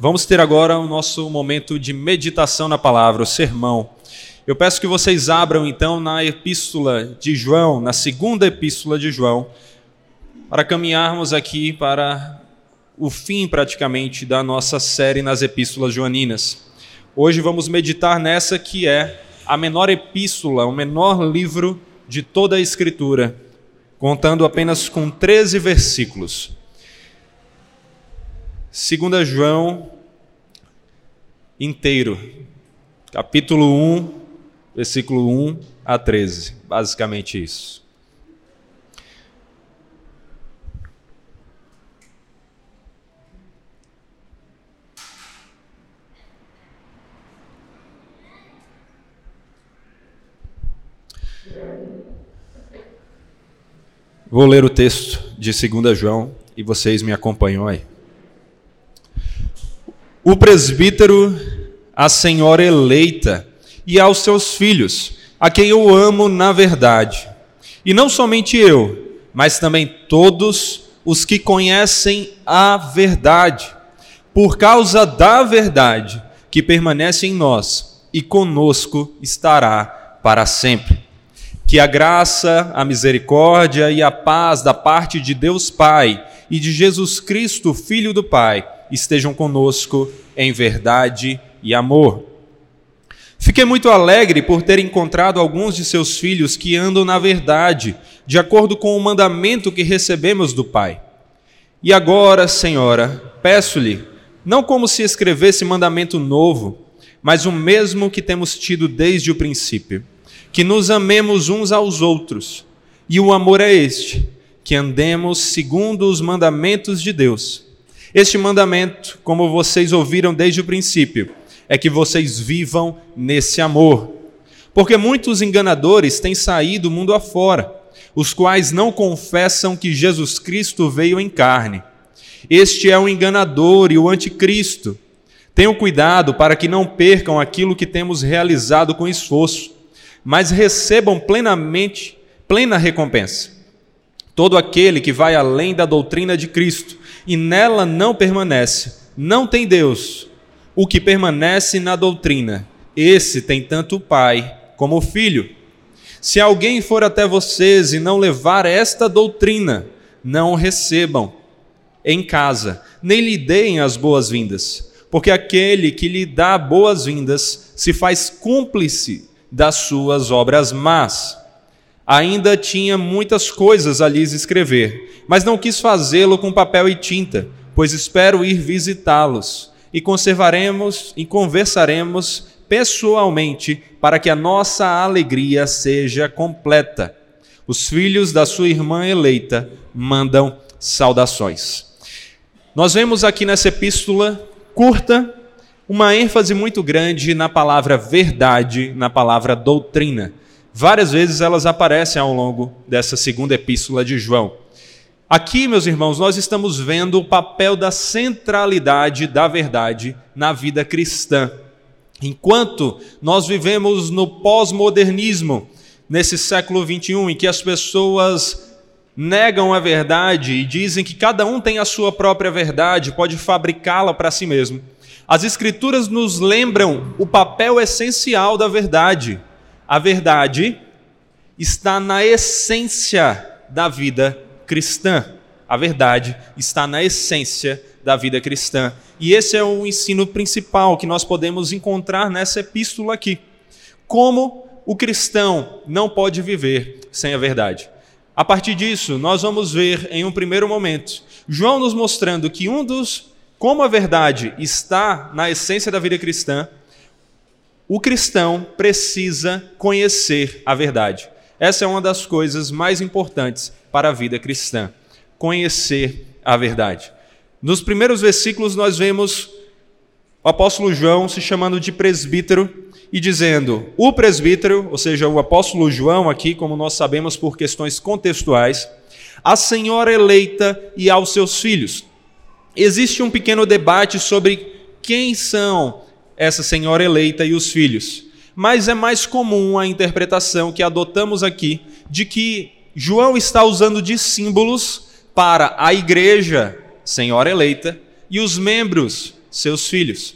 Vamos ter agora o nosso momento de meditação na palavra, o sermão. Eu peço que vocês abram então na epístola de João, na segunda epístola de João, para caminharmos aqui para o fim praticamente da nossa série nas epístolas joaninas. Hoje vamos meditar nessa que é a menor epístola, o menor livro de toda a Escritura, contando apenas com 13 versículos. 2 João inteiro, capítulo 1, versículo 1 a 13, basicamente isso. Vou ler o texto de 2 João e vocês me acompanham aí. O presbítero, a senhora eleita e aos seus filhos, a quem eu amo na verdade. E não somente eu, mas também todos os que conhecem a verdade, por causa da verdade que permanece em nós e conosco estará para sempre. Que a graça, a misericórdia e a paz da parte de Deus Pai e de Jesus Cristo, Filho do Pai, estejam conosco em verdade e amor. Fiquei muito alegre por ter encontrado alguns de seus filhos que andam na verdade, de acordo com o mandamento que recebemos do Pai. E agora, Senhora, peço-lhe, não como se escrevesse mandamento novo, mas o mesmo que temos tido desde o princípio que nos amemos uns aos outros. E o amor é este: que andemos segundo os mandamentos de Deus. Este mandamento, como vocês ouviram desde o princípio, é que vocês vivam nesse amor. Porque muitos enganadores têm saído mundo afora, os quais não confessam que Jesus Cristo veio em carne. Este é o enganador e o anticristo. Tenham cuidado para que não percam aquilo que temos realizado com esforço mas recebam plenamente, plena recompensa. Todo aquele que vai além da doutrina de Cristo e nela não permanece, não tem Deus. O que permanece na doutrina, esse tem tanto o Pai como o Filho. Se alguém for até vocês e não levar esta doutrina, não o recebam em casa, nem lhe deem as boas-vindas, porque aquele que lhe dá boas-vindas se faz cúmplice das suas obras más. Ainda tinha muitas coisas a lhes escrever, mas não quis fazê-lo com papel e tinta, pois espero ir visitá-los e conservaremos e conversaremos pessoalmente para que a nossa alegria seja completa. Os filhos da sua irmã eleita mandam saudações. Nós vemos aqui nessa epístola curta uma ênfase muito grande na palavra verdade, na palavra doutrina. Várias vezes elas aparecem ao longo dessa segunda epístola de João. Aqui, meus irmãos, nós estamos vendo o papel da centralidade da verdade na vida cristã. Enquanto nós vivemos no pós-modernismo, nesse século 21, em que as pessoas negam a verdade e dizem que cada um tem a sua própria verdade, pode fabricá-la para si mesmo. As Escrituras nos lembram o papel essencial da verdade. A verdade está na essência da vida cristã. A verdade está na essência da vida cristã. E esse é o ensino principal que nós podemos encontrar nessa epístola aqui. Como o cristão não pode viver sem a verdade. A partir disso, nós vamos ver em um primeiro momento João nos mostrando que um dos como a verdade está na essência da vida cristã, o cristão precisa conhecer a verdade. Essa é uma das coisas mais importantes para a vida cristã: conhecer a verdade. Nos primeiros versículos, nós vemos o apóstolo João se chamando de presbítero e dizendo: o presbítero, ou seja, o apóstolo João, aqui, como nós sabemos por questões contextuais, a senhora eleita e aos seus filhos existe um pequeno debate sobre quem são essa senhora eleita e os filhos. Mas é mais comum a interpretação que adotamos aqui de que João está usando de símbolos para a igreja, senhora eleita, e os membros, seus filhos.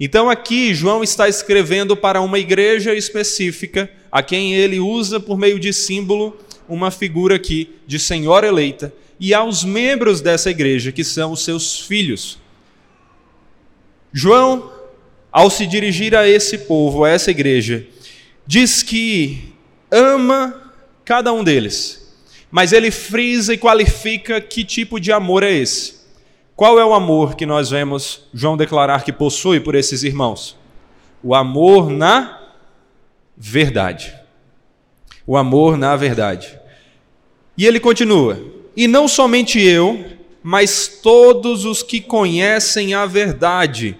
Então aqui João está escrevendo para uma igreja específica, a quem ele usa por meio de símbolo uma figura aqui de senhora eleita, e aos membros dessa igreja, que são os seus filhos. João, ao se dirigir a esse povo, a essa igreja, diz que ama cada um deles, mas ele frisa e qualifica que tipo de amor é esse. Qual é o amor que nós vemos João declarar que possui por esses irmãos? O amor na verdade. O amor na verdade. E ele continua: E não somente eu, mas todos os que conhecem a verdade,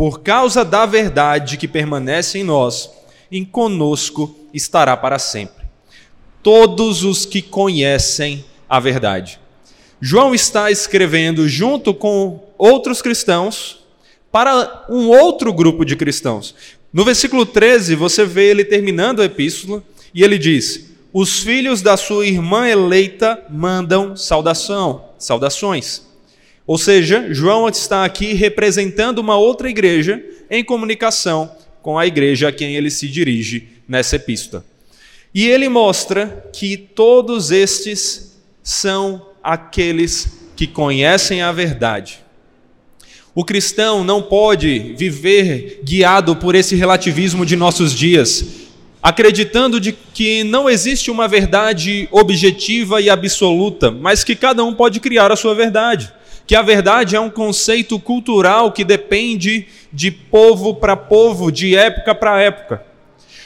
por causa da verdade que permanece em nós, em conosco estará para sempre. Todos os que conhecem a verdade. João está escrevendo junto com outros cristãos para um outro grupo de cristãos. No versículo 13, você vê ele terminando a epístola e ele diz: Os filhos da sua irmã eleita mandam saudação, saudações. Ou seja, João está aqui representando uma outra igreja em comunicação com a igreja a quem ele se dirige nessa epístola. E ele mostra que todos estes são aqueles que conhecem a verdade. O cristão não pode viver guiado por esse relativismo de nossos dias, acreditando de que não existe uma verdade objetiva e absoluta, mas que cada um pode criar a sua verdade. Que a verdade é um conceito cultural que depende de povo para povo, de época para época.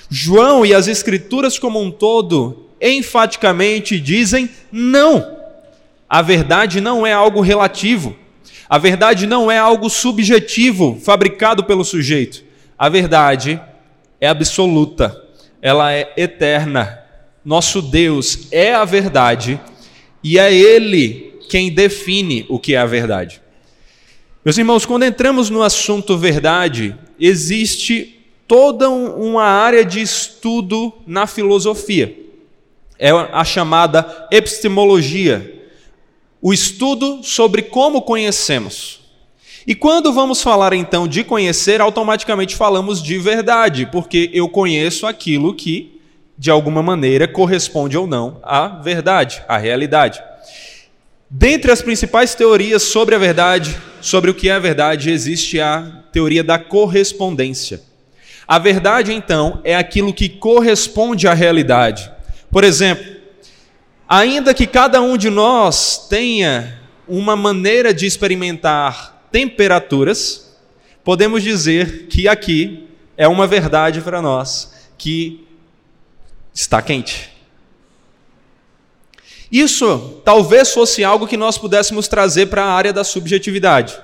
João e as escrituras como um todo enfaticamente dizem não. A verdade não é algo relativo. A verdade não é algo subjetivo, fabricado pelo sujeito. A verdade é absoluta, ela é eterna. Nosso Deus é a verdade e é Ele quem define o que é a verdade. Meus irmãos, quando entramos no assunto verdade, existe toda uma área de estudo na filosofia. É a chamada epistemologia o estudo sobre como conhecemos. E quando vamos falar então de conhecer, automaticamente falamos de verdade, porque eu conheço aquilo que, de alguma maneira, corresponde ou não à verdade, à realidade. Dentre as principais teorias sobre a verdade, sobre o que é a verdade, existe a teoria da correspondência. A verdade, então, é aquilo que corresponde à realidade. Por exemplo, Ainda que cada um de nós tenha uma maneira de experimentar temperaturas, podemos dizer que aqui é uma verdade para nós que está quente. Isso talvez fosse algo que nós pudéssemos trazer para a área da subjetividade.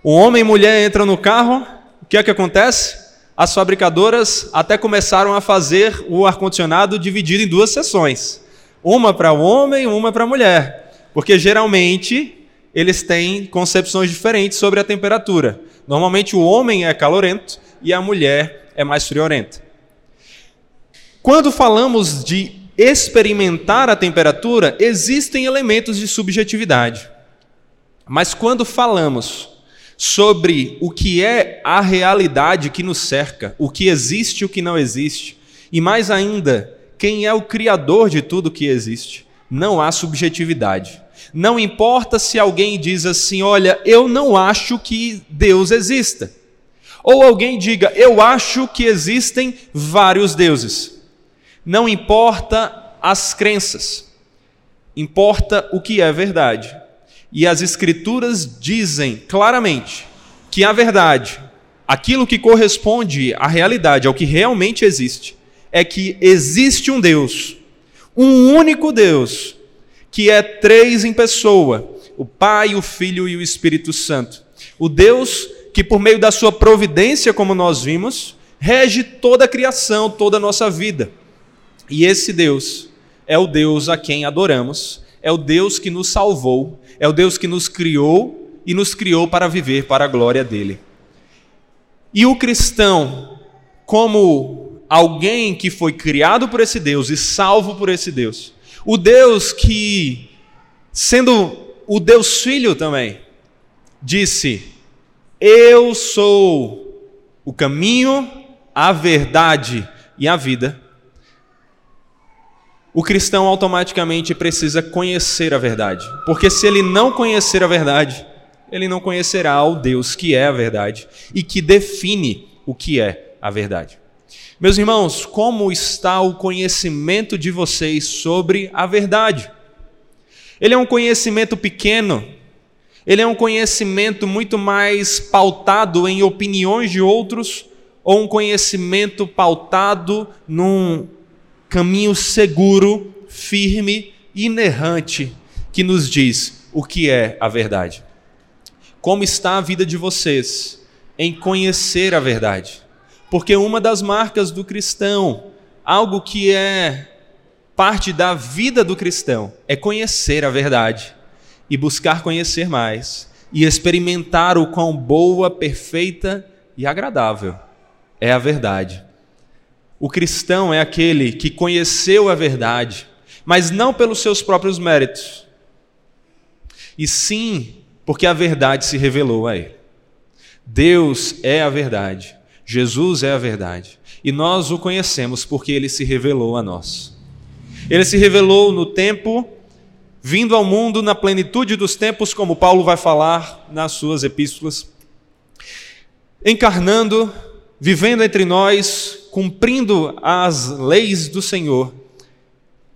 O homem e mulher entram no carro, o que é que acontece? As fabricadoras até começaram a fazer o ar-condicionado dividido em duas seções. Uma para o homem, uma para a mulher. Porque geralmente eles têm concepções diferentes sobre a temperatura. Normalmente o homem é calorento e a mulher é mais friorenta. Quando falamos de experimentar a temperatura, existem elementos de subjetividade. Mas quando falamos sobre o que é a realidade que nos cerca, o que existe e o que não existe, e mais ainda, quem é o criador de tudo que existe. Não há subjetividade. Não importa se alguém diz assim: olha, eu não acho que Deus exista. Ou alguém diga: eu acho que existem vários deuses. Não importa as crenças, importa o que é verdade. E as Escrituras dizem claramente que a verdade, aquilo que corresponde à realidade, ao que realmente existe, é que existe um Deus, um único Deus, que é três em pessoa: o Pai, o Filho e o Espírito Santo. O Deus que, por meio da sua providência, como nós vimos, rege toda a criação, toda a nossa vida. E esse Deus é o Deus a quem adoramos, é o Deus que nos salvou, é o Deus que nos criou e nos criou para viver para a glória dele. E o cristão, como alguém que foi criado por esse Deus e salvo por esse Deus. O Deus que, sendo o Deus Filho também, disse: Eu sou o caminho, a verdade e a vida, o cristão automaticamente precisa conhecer a verdade. Porque se ele não conhecer a verdade, ele não conhecerá o Deus que é a verdade e que define o que é a verdade. Meus irmãos, como está o conhecimento de vocês sobre a verdade? Ele é um conhecimento pequeno, ele é um conhecimento muito mais pautado em opiniões de outros ou um conhecimento pautado num caminho seguro, firme, inerrante, que nos diz o que é a verdade. Como está a vida de vocês em conhecer a verdade? Porque uma das marcas do cristão, algo que é parte da vida do cristão, é conhecer a verdade e buscar conhecer mais e experimentar o quão boa, perfeita e agradável é a verdade. O cristão é aquele que conheceu a verdade, mas não pelos seus próprios méritos, e sim porque a verdade se revelou a ele. Deus é a verdade, Jesus é a verdade, e nós o conhecemos porque ele se revelou a nós. Ele se revelou no tempo, vindo ao mundo na plenitude dos tempos, como Paulo vai falar nas suas epístolas, encarnando, vivendo entre nós, cumprindo as leis do Senhor,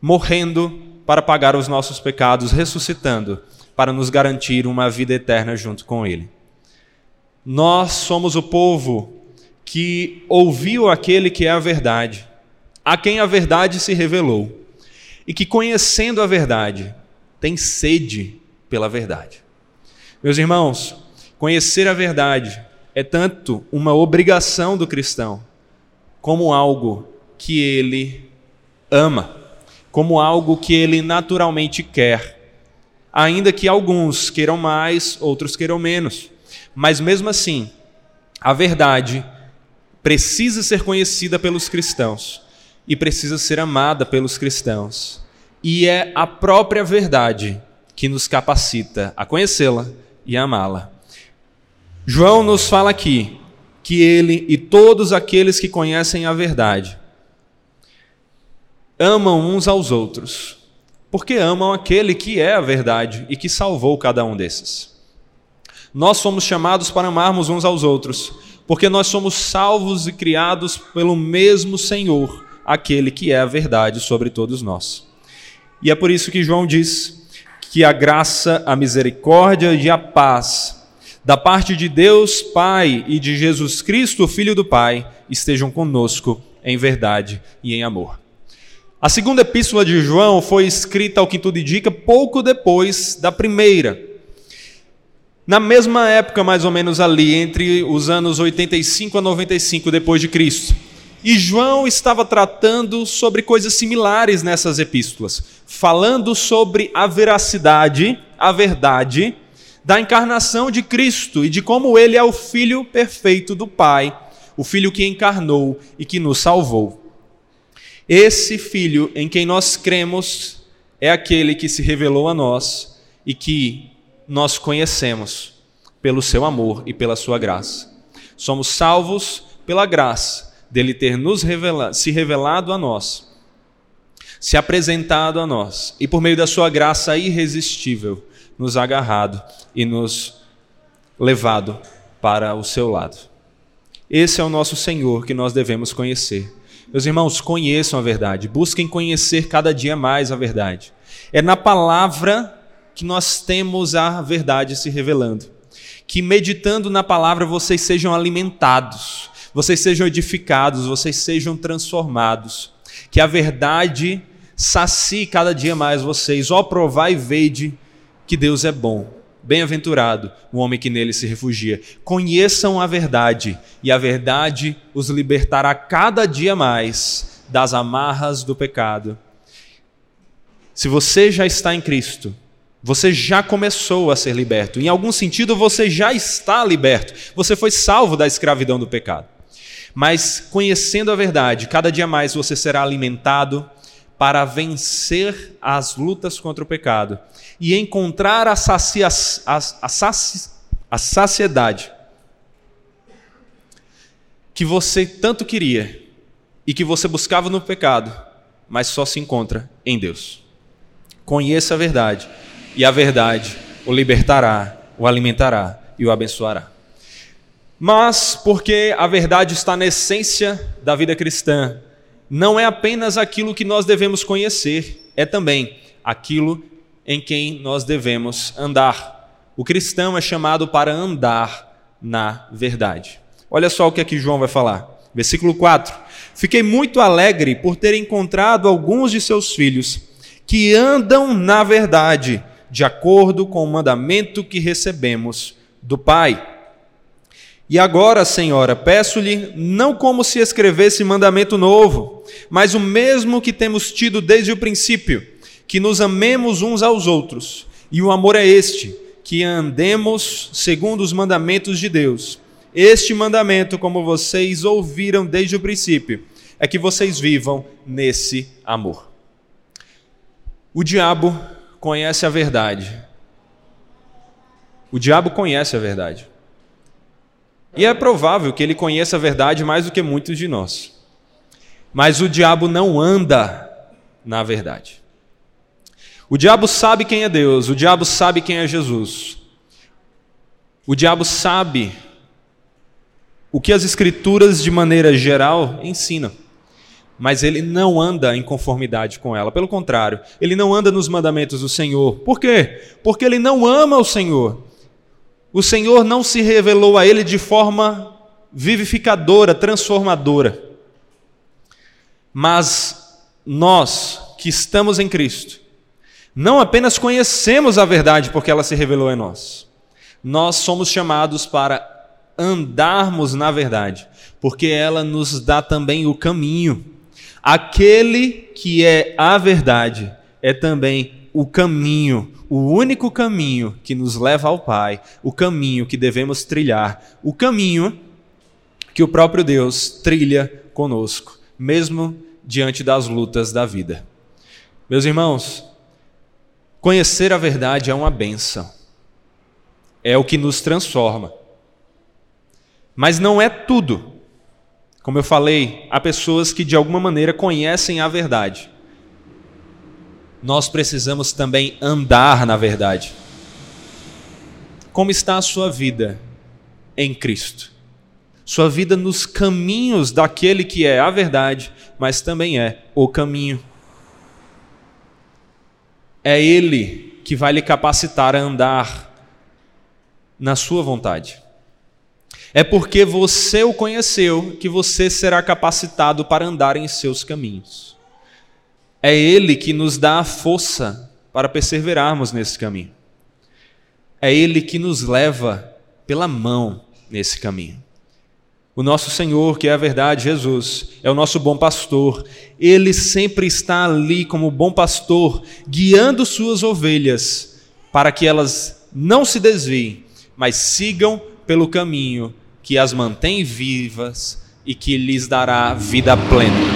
morrendo para pagar os nossos pecados, ressuscitando para nos garantir uma vida eterna junto com Ele. Nós somos o povo que ouviu aquele que é a verdade, a quem a verdade se revelou, e que, conhecendo a verdade, tem sede pela verdade. Meus irmãos, conhecer a verdade é tanto uma obrigação do cristão, como algo que ele ama, como algo que ele naturalmente quer. Ainda que alguns queiram mais, outros queiram menos. Mas mesmo assim, a verdade precisa ser conhecida pelos cristãos e precisa ser amada pelos cristãos. E é a própria verdade que nos capacita a conhecê-la e amá-la. João nos fala aqui que ele e todos aqueles que conhecem a verdade amam uns aos outros, porque amam aquele que é a verdade e que salvou cada um desses. Nós somos chamados para amarmos uns aos outros, porque nós somos salvos e criados pelo mesmo Senhor, aquele que é a verdade sobre todos nós. E é por isso que João diz que a graça, a misericórdia e a paz da parte de Deus Pai e de Jesus Cristo, Filho do Pai, estejam conosco em verdade e em amor. A segunda epístola de João foi escrita, ao que tudo indica, pouco depois da primeira. Na mesma época, mais ou menos ali, entre os anos 85 a 95 depois de Cristo. E João estava tratando sobre coisas similares nessas epístolas, falando sobre a veracidade, a verdade da encarnação de Cristo e de como ele é o Filho perfeito do Pai, o Filho que encarnou e que nos salvou. Esse Filho em quem nós cremos é aquele que se revelou a nós e que nós conhecemos pelo seu amor e pela sua graça. Somos salvos pela graça dele ter nos revelado, se revelado a nós, se apresentado a nós e por meio da sua graça irresistível nos agarrado e nos levado para o seu lado. Esse é o nosso Senhor que nós devemos conhecer. Meus irmãos, conheçam a verdade, busquem conhecer cada dia mais a verdade. É na palavra que nós temos a verdade se revelando. Que meditando na palavra vocês sejam alimentados, vocês sejam edificados, vocês sejam transformados. Que a verdade sacie cada dia mais vocês. Ó, provai e vede que Deus é bom. Bem-aventurado o homem que nele se refugia. Conheçam a verdade, e a verdade os libertará cada dia mais das amarras do pecado. Se você já está em Cristo, você já começou a ser liberto. Em algum sentido, você já está liberto. Você foi salvo da escravidão do pecado. Mas conhecendo a verdade, cada dia mais você será alimentado para vencer as lutas contra o pecado e encontrar a, sacia, a, a, a saciedade que você tanto queria e que você buscava no pecado, mas só se encontra em Deus. Conheça a verdade, e a verdade o libertará, o alimentará e o abençoará. Mas, porque a verdade está na essência da vida cristã, não é apenas aquilo que nós devemos conhecer, é também aquilo em quem nós devemos andar. O cristão é chamado para andar na verdade. Olha só o que aqui João vai falar. Versículo 4. Fiquei muito alegre por ter encontrado alguns de seus filhos que andam na verdade, de acordo com o mandamento que recebemos do Pai. E agora, Senhora, peço-lhe, não como se escrevesse mandamento novo, mas o mesmo que temos tido desde o princípio, que nos amemos uns aos outros. E o amor é este, que andemos segundo os mandamentos de Deus. Este mandamento, como vocês ouviram desde o princípio, é que vocês vivam nesse amor. O diabo conhece a verdade. O diabo conhece a verdade. E é provável que ele conheça a verdade mais do que muitos de nós. Mas o diabo não anda na verdade. O diabo sabe quem é Deus, o diabo sabe quem é Jesus. O diabo sabe o que as Escrituras, de maneira geral, ensinam. Mas ele não anda em conformidade com ela. Pelo contrário, ele não anda nos mandamentos do Senhor. Por quê? Porque ele não ama o Senhor. O Senhor não se revelou a ele de forma vivificadora, transformadora. Mas nós que estamos em Cristo, não apenas conhecemos a verdade porque ela se revelou em nós, nós somos chamados para andarmos na verdade, porque ela nos dá também o caminho. Aquele que é a verdade é também o caminho, o único caminho que nos leva ao Pai, o caminho que devemos trilhar, o caminho que o próprio Deus trilha conosco, mesmo diante das lutas da vida. Meus irmãos, Conhecer a verdade é uma benção, é o que nos transforma. Mas não é tudo. Como eu falei, há pessoas que de alguma maneira conhecem a verdade. Nós precisamos também andar na verdade. Como está a sua vida em Cristo? Sua vida nos caminhos daquele que é a verdade, mas também é o caminho. É Ele que vai lhe capacitar a andar na Sua vontade. É porque você o conheceu que você será capacitado para andar em seus caminhos. É Ele que nos dá a força para perseverarmos nesse caminho. É Ele que nos leva pela mão nesse caminho. O nosso Senhor, que é a verdade, Jesus, é o nosso bom pastor. Ele sempre está ali como bom pastor, guiando suas ovelhas para que elas não se desviem, mas sigam pelo caminho que as mantém vivas e que lhes dará vida plena.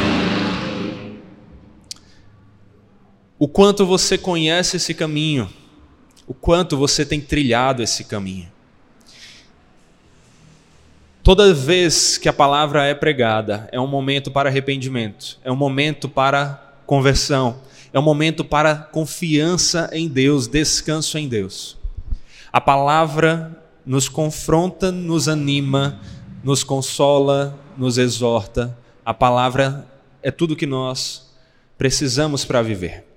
O quanto você conhece esse caminho, o quanto você tem trilhado esse caminho. Toda vez que a palavra é pregada, é um momento para arrependimento, é um momento para conversão, é um momento para confiança em Deus, descanso em Deus. A palavra nos confronta, nos anima, nos consola, nos exorta. A palavra é tudo que nós precisamos para viver.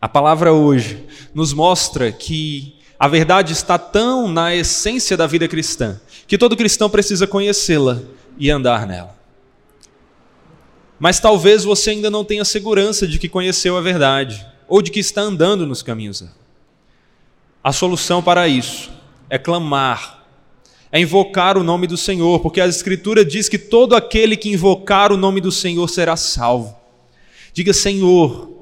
A palavra hoje nos mostra que a verdade está tão na essência da vida cristã que todo cristão precisa conhecê-la e andar nela. Mas talvez você ainda não tenha segurança de que conheceu a verdade ou de que está andando nos caminhos. A solução para isso é clamar, é invocar o nome do Senhor, porque a Escritura diz que todo aquele que invocar o nome do Senhor será salvo. Diga, Senhor,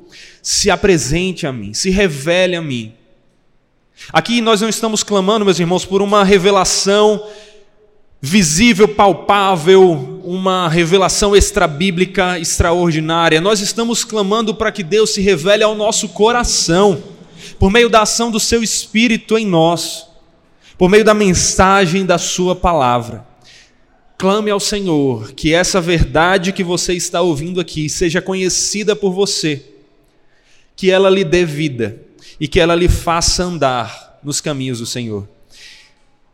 se apresente a mim, se revele a mim. Aqui nós não estamos clamando, meus irmãos, por uma revelação visível, palpável, uma revelação extrabíblica extraordinária. Nós estamos clamando para que Deus se revele ao nosso coração, por meio da ação do seu Espírito em nós, por meio da mensagem da Sua palavra. Clame ao Senhor que essa verdade que você está ouvindo aqui seja conhecida por você, que ela lhe dê vida e que ela lhe faça andar nos caminhos do Senhor.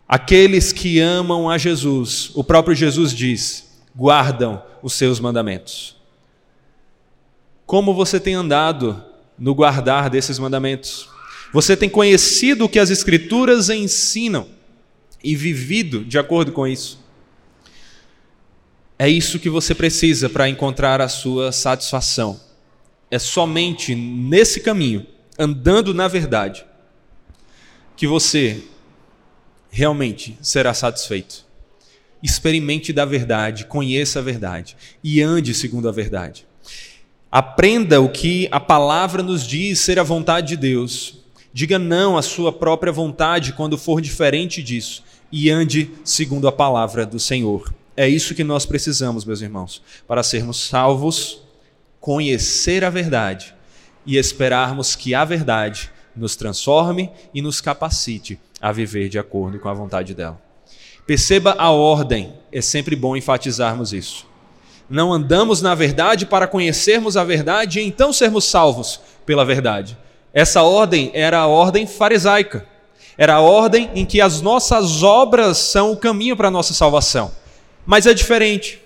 Aqueles que amam a Jesus, o próprio Jesus diz, guardam os seus mandamentos. Como você tem andado no guardar desses mandamentos? Você tem conhecido o que as Escrituras ensinam e vivido de acordo com isso? É isso que você precisa para encontrar a sua satisfação. É somente nesse caminho, andando na verdade, que você realmente será satisfeito. Experimente da verdade, conheça a verdade e ande segundo a verdade. Aprenda o que a palavra nos diz ser a vontade de Deus. Diga não à sua própria vontade quando for diferente disso e ande segundo a palavra do Senhor. É isso que nós precisamos, meus irmãos, para sermos salvos, conhecer a verdade e esperarmos que a verdade nos transforme e nos capacite a viver de acordo com a vontade dela. Perceba a ordem, é sempre bom enfatizarmos isso. Não andamos na verdade para conhecermos a verdade e então sermos salvos pela verdade. Essa ordem era a ordem farisaica. Era a ordem em que as nossas obras são o caminho para a nossa salvação. Mas é diferente.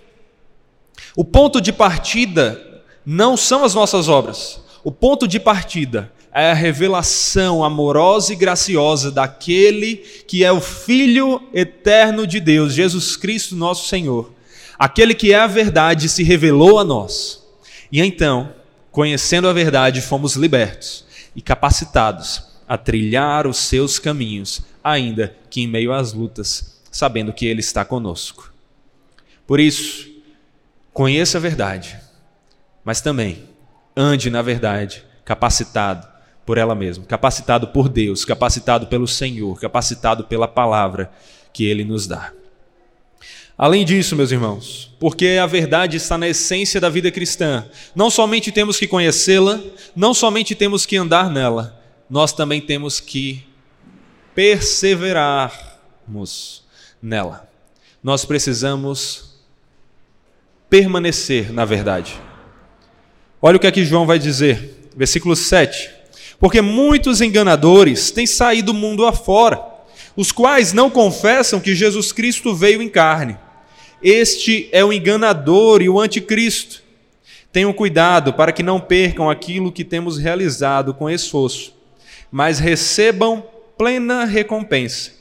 O ponto de partida não são as nossas obras. O ponto de partida é a revelação amorosa e graciosa daquele que é o Filho eterno de Deus, Jesus Cristo, nosso Senhor. Aquele que é a verdade se revelou a nós. E então, conhecendo a verdade, fomos libertos e capacitados a trilhar os seus caminhos, ainda que em meio às lutas, sabendo que Ele está conosco. Por isso, conheça a verdade, mas também ande na verdade, capacitado por ela mesma, capacitado por Deus, capacitado pelo Senhor, capacitado pela palavra que Ele nos dá. Além disso, meus irmãos, porque a verdade está na essência da vida cristã, não somente temos que conhecê-la, não somente temos que andar nela, nós também temos que perseverarmos nela. Nós precisamos permanecer na verdade. Olha o que aqui João vai dizer, versículo 7. Porque muitos enganadores têm saído do mundo afora, os quais não confessam que Jesus Cristo veio em carne. Este é o enganador e o anticristo. Tenham cuidado para que não percam aquilo que temos realizado com esforço, mas recebam plena recompensa.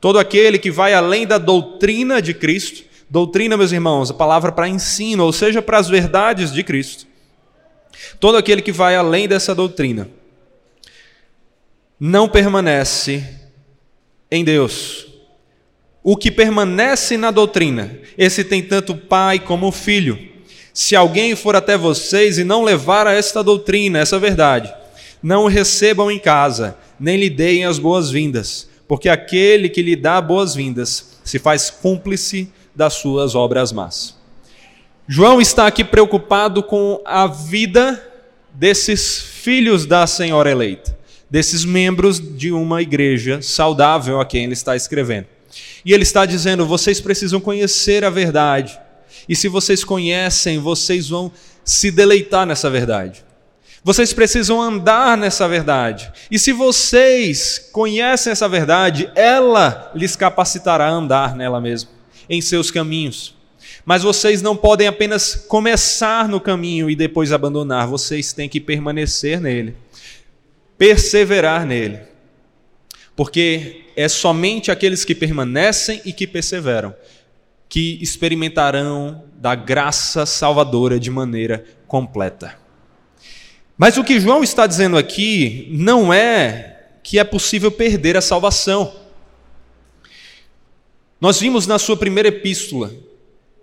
Todo aquele que vai além da doutrina de Cristo, doutrina, meus irmãos, a palavra para ensino, ou seja, para as verdades de Cristo. Todo aquele que vai além dessa doutrina não permanece em Deus. O que permanece na doutrina, esse tem tanto pai como filho. Se alguém for até vocês e não levar a esta doutrina, essa verdade, não o recebam em casa, nem lhe deem as boas-vindas, porque aquele que lhe dá boas-vindas se faz cúmplice das suas obras más. João está aqui preocupado com a vida desses filhos da Senhora eleita desses membros de uma igreja saudável a quem ele está escrevendo. E ele está dizendo: vocês precisam conhecer a verdade. E se vocês conhecem, vocês vão se deleitar nessa verdade. Vocês precisam andar nessa verdade. E se vocês conhecem essa verdade, ela lhes capacitará a andar nela mesma, em seus caminhos. Mas vocês não podem apenas começar no caminho e depois abandonar, vocês têm que permanecer nele perseverar nele. Porque é somente aqueles que permanecem e que perseveram que experimentarão da graça salvadora de maneira completa. Mas o que João está dizendo aqui não é que é possível perder a salvação. Nós vimos na sua primeira epístola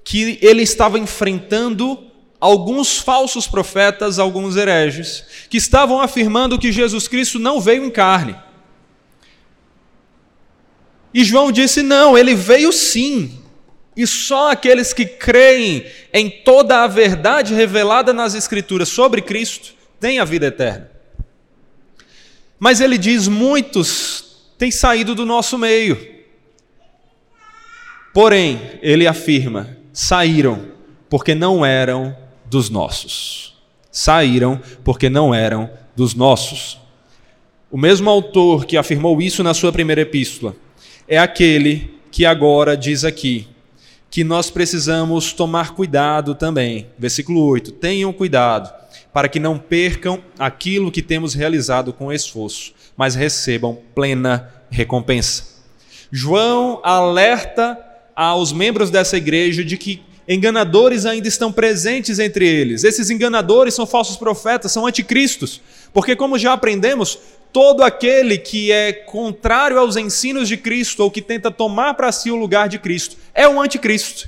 que ele estava enfrentando alguns falsos profetas, alguns hereges, que estavam afirmando que Jesus Cristo não veio em carne. E João disse: não, ele veio sim. E só aqueles que creem em toda a verdade revelada nas Escrituras sobre Cristo têm a vida eterna. Mas ele diz: muitos têm saído do nosso meio Porém, ele afirma: saíram porque não eram dos nossos. Saíram porque não eram dos nossos. O mesmo autor que afirmou isso na sua primeira epístola é aquele que agora diz aqui que nós precisamos tomar cuidado também. Versículo 8: Tenham cuidado para que não percam aquilo que temos realizado com esforço, mas recebam plena recompensa. João alerta aos membros dessa igreja de que enganadores ainda estão presentes entre eles. Esses enganadores são falsos profetas, são anticristos, porque, como já aprendemos, todo aquele que é contrário aos ensinos de Cristo ou que tenta tomar para si o lugar de Cristo é um anticristo.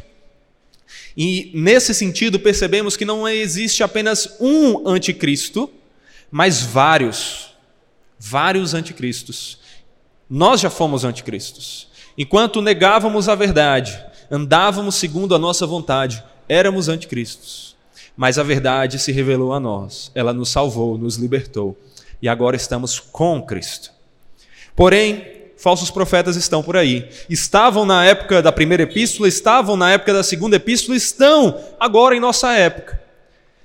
E nesse sentido, percebemos que não existe apenas um anticristo, mas vários. Vários anticristos. Nós já fomos anticristos. Enquanto negávamos a verdade, andávamos segundo a nossa vontade, éramos anticristos. Mas a verdade se revelou a nós, ela nos salvou, nos libertou, e agora estamos com Cristo. Porém, falsos profetas estão por aí. Estavam na época da primeira epístola, estavam na época da segunda epístola, estão agora em nossa época,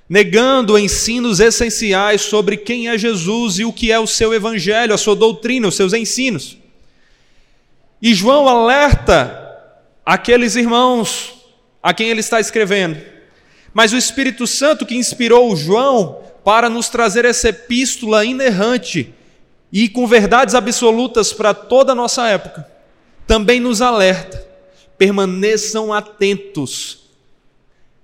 negando ensinos essenciais sobre quem é Jesus e o que é o seu evangelho, a sua doutrina, os seus ensinos. E João alerta aqueles irmãos a quem ele está escrevendo. Mas o Espírito Santo que inspirou João para nos trazer essa epístola inerrante e com verdades absolutas para toda a nossa época, também nos alerta: permaneçam atentos,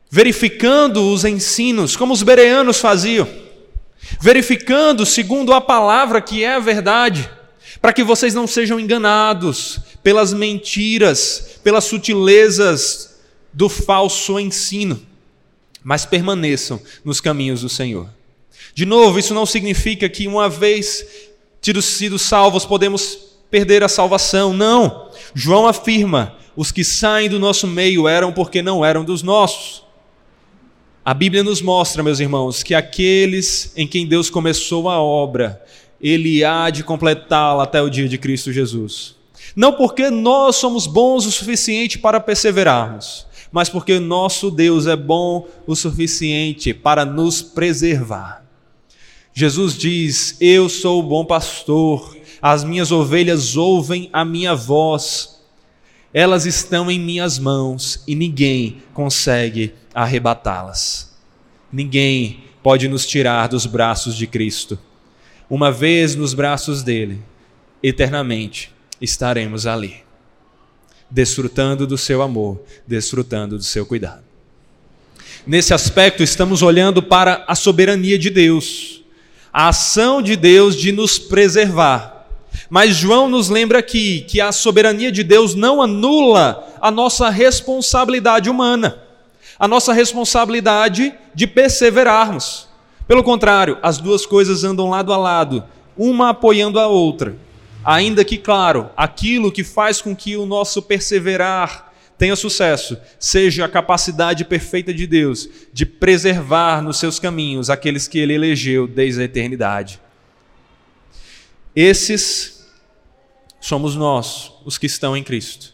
verificando os ensinos, como os bereanos faziam, verificando segundo a palavra que é a verdade, para que vocês não sejam enganados pelas mentiras, pelas sutilezas do falso ensino, mas permaneçam nos caminhos do Senhor. De novo, isso não significa que uma vez tidos sido salvos podemos perder a salvação. Não. João afirma: os que saem do nosso meio eram porque não eram dos nossos. A Bíblia nos mostra, meus irmãos, que aqueles em quem Deus começou a obra, ele há de completá-la até o dia de Cristo Jesus. Não porque nós somos bons o suficiente para perseverarmos, mas porque nosso Deus é bom o suficiente para nos preservar. Jesus diz: Eu sou o bom pastor, as minhas ovelhas ouvem a minha voz, elas estão em minhas mãos e ninguém consegue arrebatá-las. Ninguém pode nos tirar dos braços de Cristo. Uma vez nos braços dele, eternamente estaremos ali, desfrutando do seu amor, desfrutando do seu cuidado. Nesse aspecto, estamos olhando para a soberania de Deus, a ação de Deus de nos preservar. Mas João nos lembra aqui que a soberania de Deus não anula a nossa responsabilidade humana, a nossa responsabilidade de perseverarmos. Pelo contrário, as duas coisas andam lado a lado, uma apoiando a outra. Ainda que, claro, aquilo que faz com que o nosso perseverar tenha sucesso, seja a capacidade perfeita de Deus de preservar nos seus caminhos aqueles que ele elegeu desde a eternidade. Esses somos nós, os que estão em Cristo.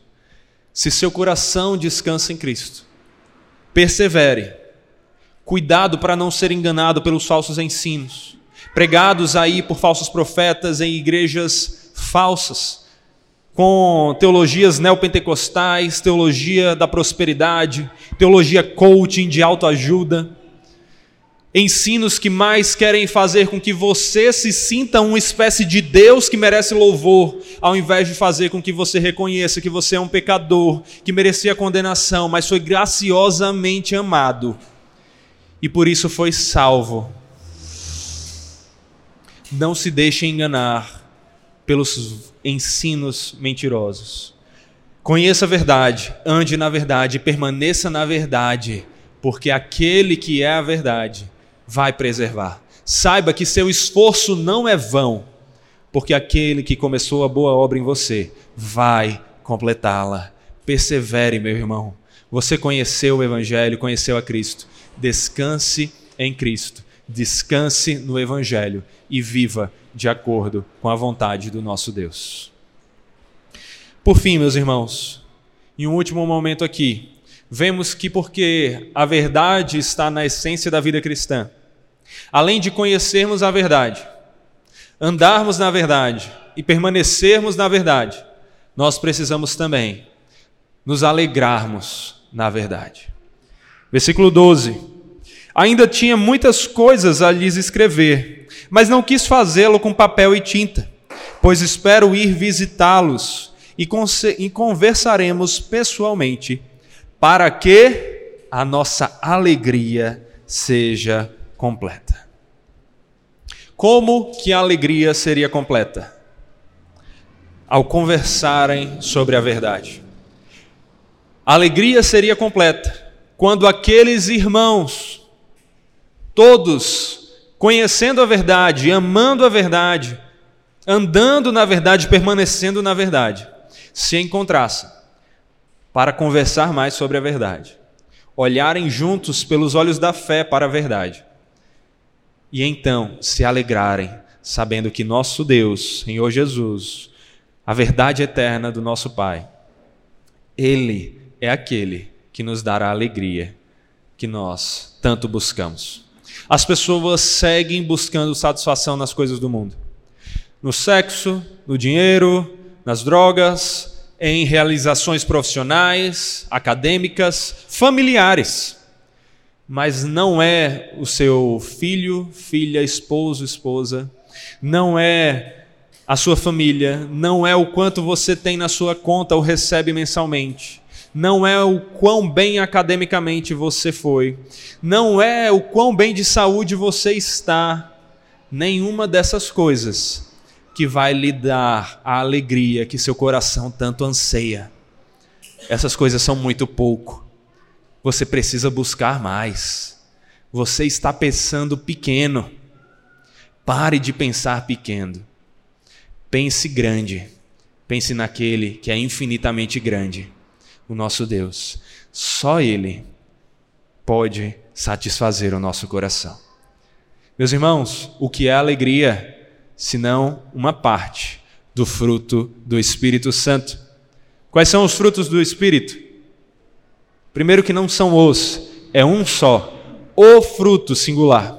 Se seu coração descansa em Cristo, persevere. Cuidado para não ser enganado pelos falsos ensinos, pregados aí por falsos profetas em igrejas falsas, com teologias neopentecostais, teologia da prosperidade, teologia coaching de autoajuda, ensinos que mais querem fazer com que você se sinta uma espécie de Deus que merece louvor, ao invés de fazer com que você reconheça que você é um pecador, que merecia condenação, mas foi graciosamente amado e por isso foi salvo. Não se deixe enganar pelos ensinos mentirosos. Conheça a verdade, ande na verdade, permaneça na verdade, porque aquele que é a verdade vai preservar. Saiba que seu esforço não é vão, porque aquele que começou a boa obra em você vai completá-la. Persevere, meu irmão. Você conheceu o Evangelho, conheceu a Cristo. Descanse em Cristo, descanse no Evangelho e viva de acordo com a vontade do nosso Deus. Por fim, meus irmãos, em um último momento aqui, vemos que porque a verdade está na essência da vida cristã, além de conhecermos a verdade, andarmos na verdade e permanecermos na verdade, nós precisamos também nos alegrarmos na verdade. Versículo 12. Ainda tinha muitas coisas a lhes escrever, mas não quis fazê-lo com papel e tinta, pois espero ir visitá-los e, e conversaremos pessoalmente, para que a nossa alegria seja completa. Como que a alegria seria completa? Ao conversarem sobre a verdade. A alegria seria completa quando aqueles irmãos, todos conhecendo a verdade, amando a verdade, andando na verdade, permanecendo na verdade, se encontrassem para conversar mais sobre a verdade, olharem juntos pelos olhos da fé para a verdade e então se alegrarem, sabendo que nosso Deus, Senhor Jesus, a verdade eterna do nosso Pai, Ele é aquele que nos dará a alegria que nós tanto buscamos. As pessoas seguem buscando satisfação nas coisas do mundo. No sexo, no dinheiro, nas drogas, em realizações profissionais, acadêmicas, familiares mas não é o seu filho, filha, esposo, esposa, não é a sua família, não é o quanto você tem na sua conta ou recebe mensalmente, não é o quão bem academicamente você foi, não é o quão bem de saúde você está, nenhuma dessas coisas que vai lhe dar a alegria que seu coração tanto anseia. Essas coisas são muito pouco você precisa buscar mais. Você está pensando pequeno. Pare de pensar pequeno. Pense grande. Pense naquele que é infinitamente grande, o nosso Deus. Só Ele pode satisfazer o nosso coração. Meus irmãos, o que é alegria, senão uma parte do fruto do Espírito Santo? Quais são os frutos do Espírito? Primeiro, que não são os, é um só, o fruto singular.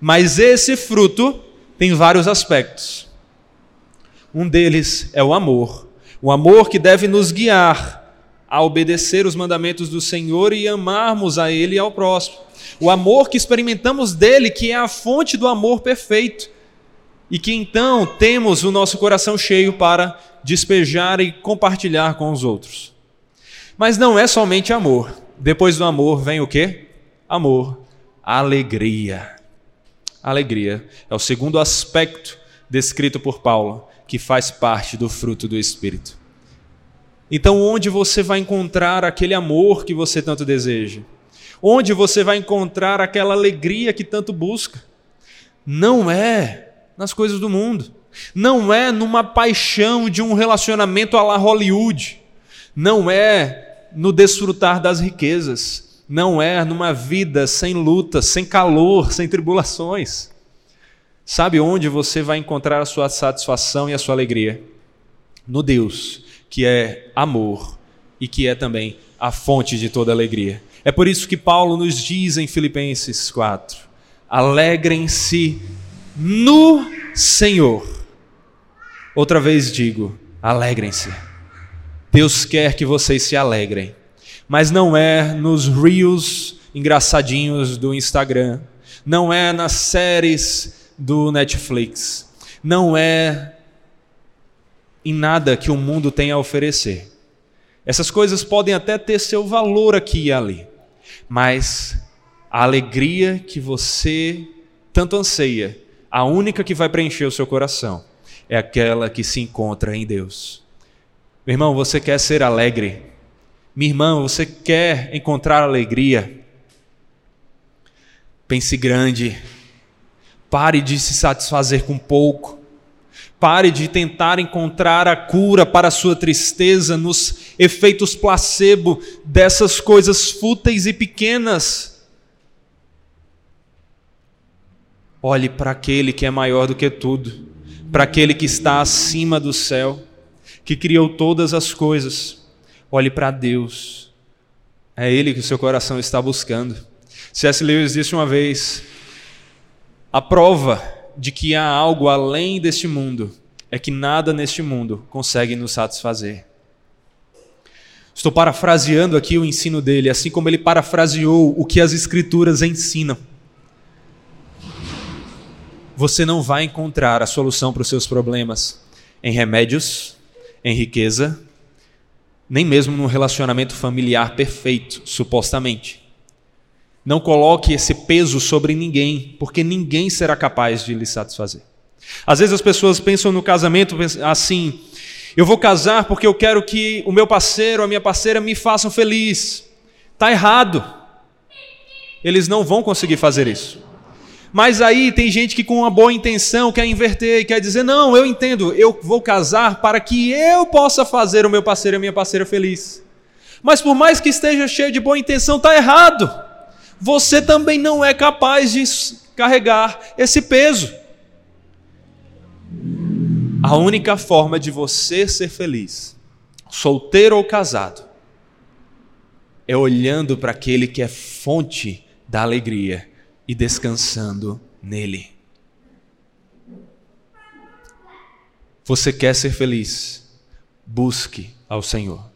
Mas esse fruto tem vários aspectos. Um deles é o amor, o amor que deve nos guiar a obedecer os mandamentos do Senhor e amarmos a Ele e ao próximo. O amor que experimentamos dele, que é a fonte do amor perfeito, e que então temos o nosso coração cheio para despejar e compartilhar com os outros. Mas não é somente amor. Depois do amor vem o quê? Amor, alegria. Alegria é o segundo aspecto descrito por Paulo, que faz parte do fruto do Espírito. Então, onde você vai encontrar aquele amor que você tanto deseja? Onde você vai encontrar aquela alegria que tanto busca? Não é nas coisas do mundo. Não é numa paixão de um relacionamento à la Hollywood. Não é no desfrutar das riquezas, não é numa vida sem lutas, sem calor, sem tribulações. Sabe onde você vai encontrar a sua satisfação e a sua alegria? No Deus, que é amor e que é também a fonte de toda alegria. É por isso que Paulo nos diz em Filipenses 4: alegrem-se no Senhor. Outra vez digo: alegrem-se. Deus quer que vocês se alegrem, mas não é nos reels engraçadinhos do Instagram, não é nas séries do Netflix, não é em nada que o mundo tem a oferecer. Essas coisas podem até ter seu valor aqui e ali, mas a alegria que você tanto anseia, a única que vai preencher o seu coração, é aquela que se encontra em Deus. Meu irmão, você quer ser alegre? Minha irmã, você quer encontrar alegria? Pense grande. Pare de se satisfazer com pouco. Pare de tentar encontrar a cura para a sua tristeza nos efeitos placebo dessas coisas fúteis e pequenas. Olhe para aquele que é maior do que tudo, para aquele que está acima do céu que criou todas as coisas. Olhe para Deus. É Ele que o seu coração está buscando. C.S. Lewis disse uma vez: a prova de que há algo além deste mundo é que nada neste mundo consegue nos satisfazer. Estou parafraseando aqui o ensino dele, assim como ele parafraseou o que as Escrituras ensinam. Você não vai encontrar a solução para os seus problemas em remédios, em riqueza, nem mesmo num relacionamento familiar perfeito, supostamente. Não coloque esse peso sobre ninguém, porque ninguém será capaz de lhe satisfazer. Às vezes as pessoas pensam no casamento assim: eu vou casar porque eu quero que o meu parceiro, a minha parceira me façam feliz. Está errado. Eles não vão conseguir fazer isso. Mas aí tem gente que com uma boa intenção quer inverter, quer dizer: não, eu entendo, eu vou casar para que eu possa fazer o meu parceiro e a minha parceira feliz. Mas por mais que esteja cheio de boa intenção, está errado você também não é capaz de carregar esse peso. A única forma de você ser feliz, solteiro ou casado, é olhando para aquele que é fonte da alegria e descansando nele. Você quer ser feliz? Busque ao Senhor.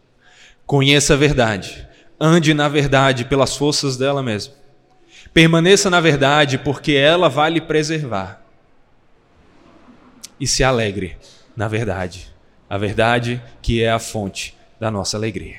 Conheça a verdade ande na verdade pelas forças dela mesma. Permaneça na verdade, porque ela vai lhe preservar. E se alegre na verdade, a verdade que é a fonte da nossa alegria.